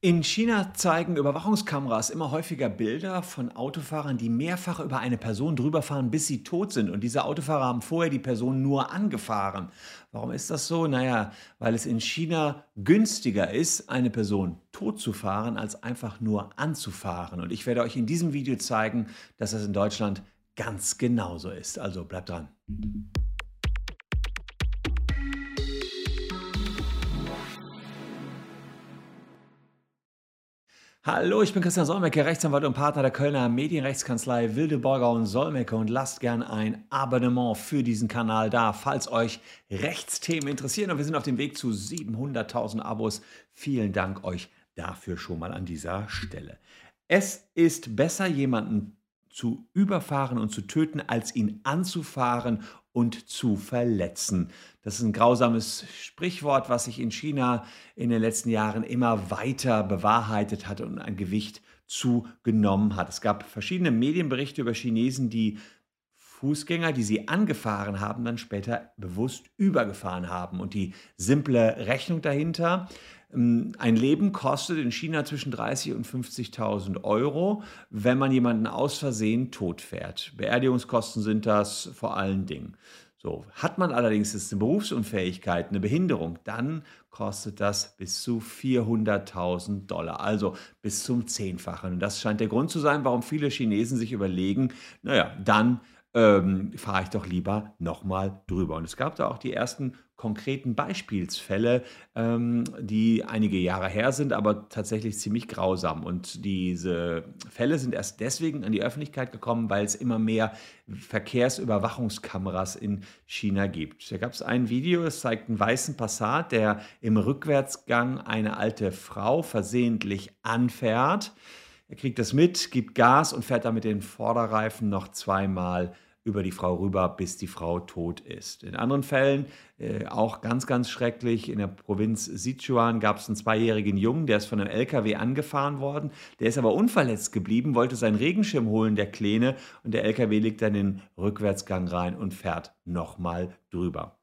In China zeigen Überwachungskameras immer häufiger Bilder von Autofahrern, die mehrfach über eine Person drüberfahren, bis sie tot sind. Und diese Autofahrer haben vorher die Person nur angefahren. Warum ist das so? Naja, weil es in China günstiger ist, eine Person tot zu fahren, als einfach nur anzufahren. Und ich werde euch in diesem Video zeigen, dass das in Deutschland ganz genauso ist. Also bleibt dran. Hallo, ich bin Christian Solmecke, Rechtsanwalt und Partner der Kölner Medienrechtskanzlei Wildeborger und Solmecke und lasst gern ein Abonnement für diesen Kanal da, falls euch Rechtsthemen interessieren. Und wir sind auf dem Weg zu 700.000 Abos. Vielen Dank euch dafür schon mal an dieser Stelle. Es ist besser, jemanden zu überfahren und zu töten, als ihn anzufahren und zu verletzen. Das ist ein grausames Sprichwort, was sich in China in den letzten Jahren immer weiter bewahrheitet hat und ein Gewicht zugenommen hat. Es gab verschiedene Medienberichte über Chinesen, die Fußgänger, die sie angefahren haben, dann später bewusst übergefahren haben. Und die simple Rechnung dahinter, ein Leben kostet in China zwischen 30.000 und 50.000 Euro, wenn man jemanden aus Versehen totfährt. Beerdigungskosten sind das vor allen Dingen. So, hat man allerdings jetzt eine Berufsunfähigkeit, eine Behinderung, dann kostet das bis zu 400.000 Dollar, also bis zum Zehnfachen. Und das scheint der Grund zu sein, warum viele Chinesen sich überlegen, naja, dann ähm, fahre ich doch lieber nochmal drüber. Und es gab da auch die ersten konkreten Beispielsfälle, ähm, die einige Jahre her sind, aber tatsächlich ziemlich grausam. Und diese Fälle sind erst deswegen an die Öffentlichkeit gekommen, weil es immer mehr Verkehrsüberwachungskameras in China gibt. Da gab es ein Video, es zeigt einen weißen Passat, der im Rückwärtsgang eine alte Frau versehentlich anfährt. Er kriegt das mit, gibt Gas und fährt dann mit den Vorderreifen noch zweimal über die Frau rüber, bis die Frau tot ist. In anderen Fällen, äh, auch ganz, ganz schrecklich, in der Provinz Sichuan gab es einen zweijährigen Jungen, der ist von einem LKW angefahren worden. Der ist aber unverletzt geblieben, wollte seinen Regenschirm holen, der Kleine, und der LKW legt dann den Rückwärtsgang rein und fährt nochmal drüber.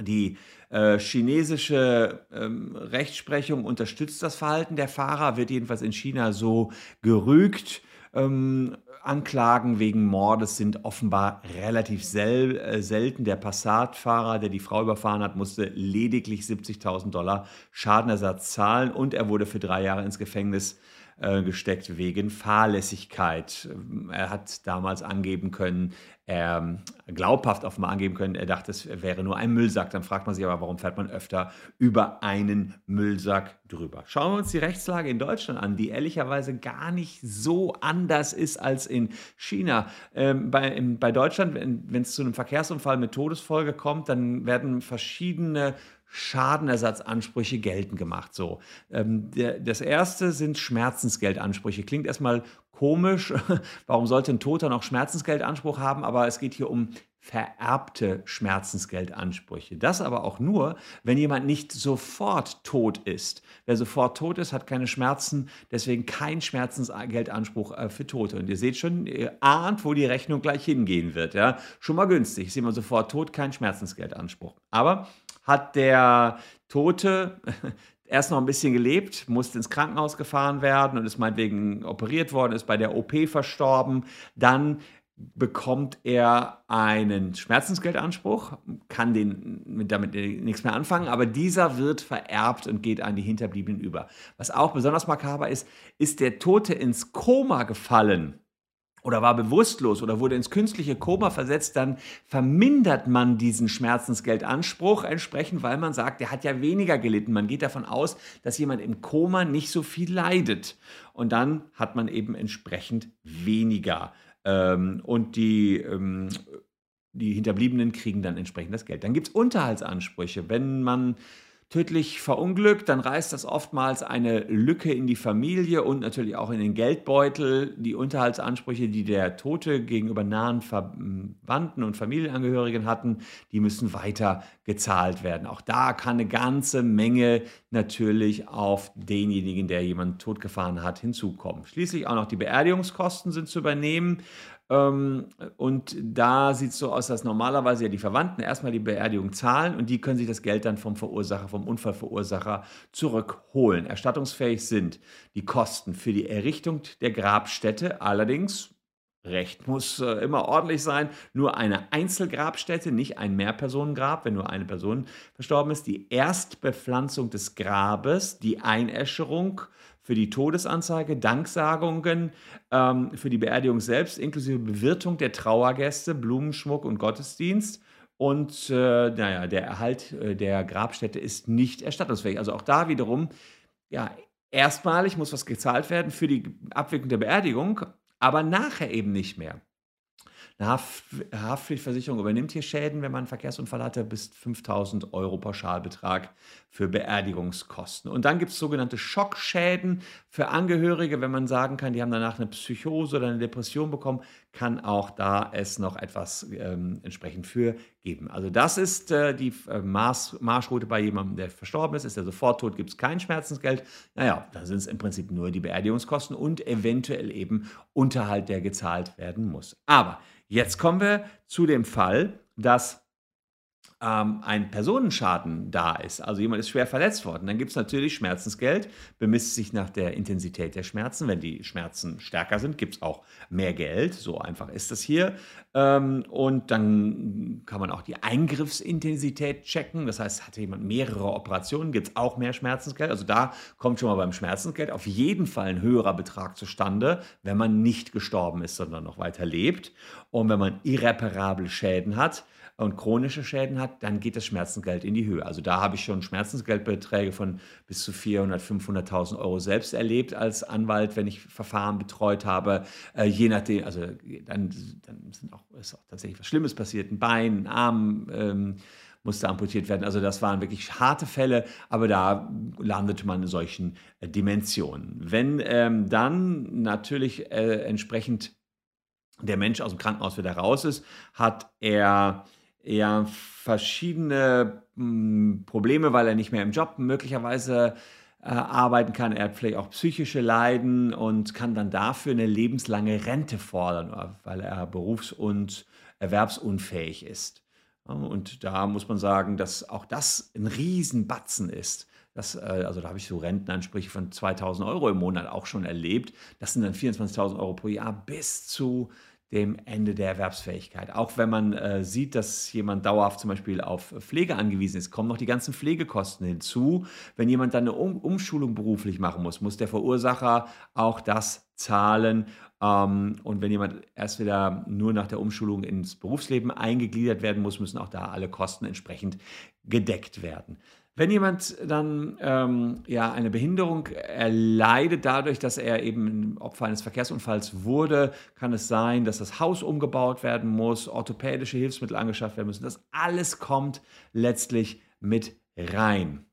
Die äh, chinesische ähm, Rechtsprechung unterstützt das Verhalten der Fahrer, wird jedenfalls in China so gerügt. Ähm, Anklagen wegen Mordes sind offenbar relativ sel äh, selten. Der Passat-Fahrer, der die Frau überfahren hat, musste lediglich 70.000 Dollar Schadenersatz zahlen und er wurde für drei Jahre ins Gefängnis äh, gesteckt wegen Fahrlässigkeit. Er hat damals angeben können, er glaubhaft offenbar angeben können, er dachte, es wäre nur ein Müllsack. Dann fragt man sich aber, warum fährt man öfter über einen Müllsack drüber? Schauen wir uns die Rechtslage in Deutschland an, die ehrlicherweise gar nicht so anders ist als in China. Ähm, bei, in, bei Deutschland, wenn es zu einem Verkehrsunfall mit Todesfolge kommt, dann werden verschiedene Schadenersatzansprüche geltend gemacht. So, ähm, der, das erste sind Schmerzensgeldansprüche. Klingt erstmal komisch. Warum sollte ein Toter noch Schmerzensgeldanspruch haben? Aber es geht hier um vererbte Schmerzensgeldansprüche. Das aber auch nur, wenn jemand nicht sofort tot ist. Wer sofort tot ist, hat keine Schmerzen, deswegen kein Schmerzensgeldanspruch äh, für Tote. Und ihr seht schon, ihr ahnt, wo die Rechnung gleich hingehen wird. Ja? Schon mal günstig. Ist jemand sofort tot, kein Schmerzensgeldanspruch. Aber hat der Tote erst noch ein bisschen gelebt, musste ins Krankenhaus gefahren werden und ist meinetwegen operiert worden, ist bei der OP verstorben. Dann bekommt er einen Schmerzensgeldanspruch, kann den, damit nichts mehr anfangen, aber dieser wird vererbt und geht an die Hinterbliebenen über. Was auch besonders makaber ist, ist der Tote ins Koma gefallen oder war bewusstlos oder wurde ins künstliche Koma versetzt, dann vermindert man diesen Schmerzensgeldanspruch entsprechend, weil man sagt, der hat ja weniger gelitten. Man geht davon aus, dass jemand im Koma nicht so viel leidet. Und dann hat man eben entsprechend weniger. Ähm, und die, ähm, die Hinterbliebenen kriegen dann entsprechend das Geld. Dann gibt es Unterhaltsansprüche. Wenn man tödlich verunglückt, dann reißt das oftmals eine Lücke in die Familie und natürlich auch in den Geldbeutel. Die Unterhaltsansprüche, die der Tote gegenüber nahen Verwandten und Familienangehörigen hatten, die müssen weiter gezahlt werden. Auch da kann eine ganze Menge natürlich auf denjenigen, der jemanden totgefahren hat, hinzukommen. Schließlich auch noch die Beerdigungskosten sind zu übernehmen. Ähm, und da sieht es so aus, dass normalerweise ja die Verwandten erstmal die Beerdigung zahlen und die können sich das Geld dann vom Verursacher, vom Unfallverursacher zurückholen. Erstattungsfähig sind die Kosten für die Errichtung der Grabstätte, allerdings Recht muss äh, immer ordentlich sein. Nur eine Einzelgrabstätte, nicht ein Mehrpersonengrab, wenn nur eine Person verstorben ist. Die Erstbepflanzung des Grabes, die Einäscherung für die Todesanzeige, Danksagungen ähm, für die Beerdigung selbst, inklusive Bewirtung der Trauergäste, Blumenschmuck und Gottesdienst. Und äh, naja, der Erhalt äh, der Grabstätte ist nicht erstattungsfähig. Also auch da wiederum, ja, erstmalig muss was gezahlt werden für die Abwicklung der Beerdigung, aber nachher eben nicht mehr. Eine Haft Haftpflichtversicherung übernimmt hier Schäden, wenn man einen Verkehrsunfall hatte, bis 5000 Euro Pauschalbetrag für Beerdigungskosten. Und dann gibt es sogenannte Schockschäden für Angehörige, wenn man sagen kann, die haben danach eine Psychose oder eine Depression bekommen, kann auch da es noch etwas ähm, entsprechend für geben. Also das ist äh, die äh, Marsch, Marschroute bei jemandem, der verstorben ist. Ist er sofort tot, gibt es kein Schmerzensgeld. Naja, da sind es im Prinzip nur die Beerdigungskosten und eventuell eben Unterhalt, der gezahlt werden muss. Aber Jetzt kommen wir zu dem Fall, dass ähm, ein Personenschaden da ist, also jemand ist schwer verletzt worden, dann gibt es natürlich Schmerzensgeld, bemisst sich nach der Intensität der Schmerzen. Wenn die Schmerzen stärker sind, gibt es auch mehr Geld. So einfach ist das hier. Ähm, und dann kann man auch die Eingriffsintensität checken. Das heißt, hat jemand mehrere Operationen, gibt es auch mehr Schmerzensgeld. Also da kommt schon mal beim Schmerzensgeld auf jeden Fall ein höherer Betrag zustande, wenn man nicht gestorben ist, sondern noch weiter lebt. Und wenn man irreparable Schäden hat, und chronische Schäden hat, dann geht das Schmerzensgeld in die Höhe. Also da habe ich schon Schmerzensgeldbeträge von bis zu 400, 500.000 Euro selbst erlebt als Anwalt, wenn ich Verfahren betreut habe. Äh, je nachdem, also dann, dann auch, ist auch tatsächlich was Schlimmes passiert, ein Bein, ein Arm. Ähm, musste amputiert werden. Also das waren wirklich harte Fälle, aber da landete man in solchen äh, Dimensionen. Wenn ähm, dann natürlich äh, entsprechend der Mensch aus dem Krankenhaus wieder raus ist, hat er ja verschiedene hm, Probleme, weil er nicht mehr im Job möglicherweise äh, arbeiten kann. Er hat vielleicht auch psychische Leiden und kann dann dafür eine lebenslange Rente fordern, weil er berufs- und erwerbsunfähig ist. Und da muss man sagen, dass auch das ein Riesenbatzen ist. Das, äh, also da habe ich so Rentenansprüche von 2000 Euro im Monat auch schon erlebt. Das sind dann 24.000 Euro pro Jahr bis zu dem Ende der Erwerbsfähigkeit. Auch wenn man äh, sieht, dass jemand dauerhaft zum Beispiel auf Pflege angewiesen ist, kommen noch die ganzen Pflegekosten hinzu. Wenn jemand dann eine um Umschulung beruflich machen muss, muss der Verursacher auch das zahlen. Ähm, und wenn jemand erst wieder nur nach der Umschulung ins Berufsleben eingegliedert werden muss, müssen auch da alle Kosten entsprechend gedeckt werden. Wenn jemand dann ähm, ja, eine Behinderung erleidet dadurch, dass er eben Opfer eines Verkehrsunfalls wurde, kann es sein, dass das Haus umgebaut werden muss, orthopädische Hilfsmittel angeschafft werden müssen. Das alles kommt letztlich mit rein.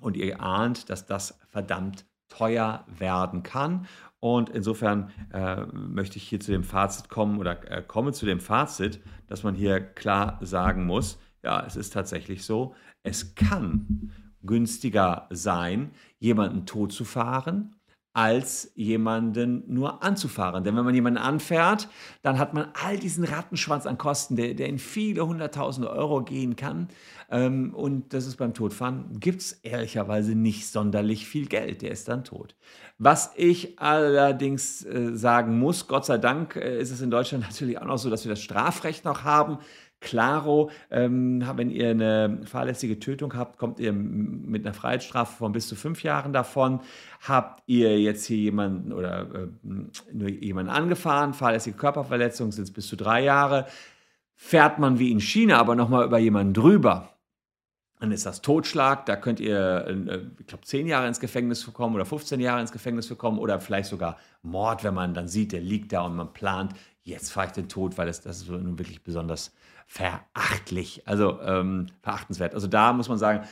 Und ihr ahnt, dass das verdammt teuer werden kann. Und insofern äh, möchte ich hier zu dem Fazit kommen oder äh, komme zu dem Fazit, dass man hier klar sagen muss, ja, es ist tatsächlich so, es kann günstiger sein, jemanden tot zu fahren, als jemanden nur anzufahren. Denn wenn man jemanden anfährt, dann hat man all diesen Rattenschwanz an Kosten, der, der in viele hunderttausende Euro gehen kann. Ähm, und das ist beim Todfahren, gibt es ehrlicherweise nicht sonderlich viel Geld. Der ist dann tot. Was ich allerdings äh, sagen muss, Gott sei Dank äh, ist es in Deutschland natürlich auch noch so, dass wir das Strafrecht noch haben. Claro, ähm, wenn ihr eine fahrlässige Tötung habt, kommt ihr mit einer Freiheitsstrafe von bis zu fünf Jahren davon. Habt ihr jetzt hier jemanden oder äh, nur jemanden angefahren, fahrlässige Körperverletzung sind es bis zu drei Jahre. Fährt man wie in China aber nochmal über jemanden drüber, dann ist das Totschlag, da könnt ihr, äh, ich glaube, zehn Jahre ins Gefängnis kommen oder 15 Jahre ins Gefängnis kommen oder vielleicht sogar Mord, wenn man dann sieht, der liegt da und man plant, jetzt fahre ich den Tod, weil das, das ist nun wirklich besonders verachtlich, also ähm, verachtenswert. Also da muss man sagen,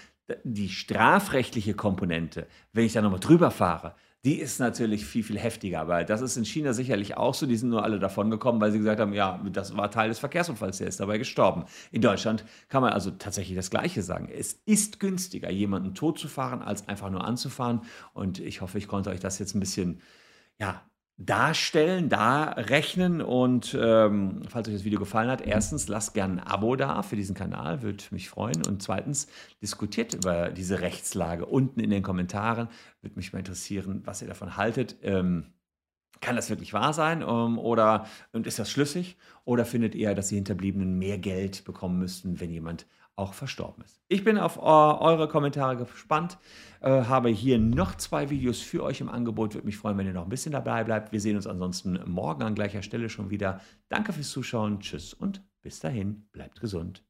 die strafrechtliche Komponente, wenn ich da nochmal drüber fahre, die ist natürlich viel, viel heftiger, weil das ist in China sicherlich auch so. Die sind nur alle davon gekommen, weil sie gesagt haben, ja, das war Teil des Verkehrsunfalls, der ist dabei gestorben. In Deutschland kann man also tatsächlich das Gleiche sagen. Es ist günstiger, jemanden tot zu fahren, als einfach nur anzufahren. Und ich hoffe, ich konnte euch das jetzt ein bisschen ja, darstellen, darrechnen. Und ähm, falls euch das Video gefallen hat, erstens lasst gerne ein Abo da für diesen Kanal, würde mich freuen. Und zweitens diskutiert über diese Rechtslage unten in den Kommentaren. Würde mich mal interessieren, was ihr davon haltet. Ähm, kann das wirklich wahr sein ähm, oder und ist das schlüssig? Oder findet ihr, dass die Hinterbliebenen mehr Geld bekommen müssten, wenn jemand auch verstorben ist? Ich bin auf äh, eure Kommentare gespannt, äh, habe hier noch zwei Videos für euch im Angebot. Würde mich freuen, wenn ihr noch ein bisschen dabei bleibt. Wir sehen uns ansonsten morgen an gleicher Stelle schon wieder. Danke fürs Zuschauen, tschüss und bis dahin, bleibt gesund.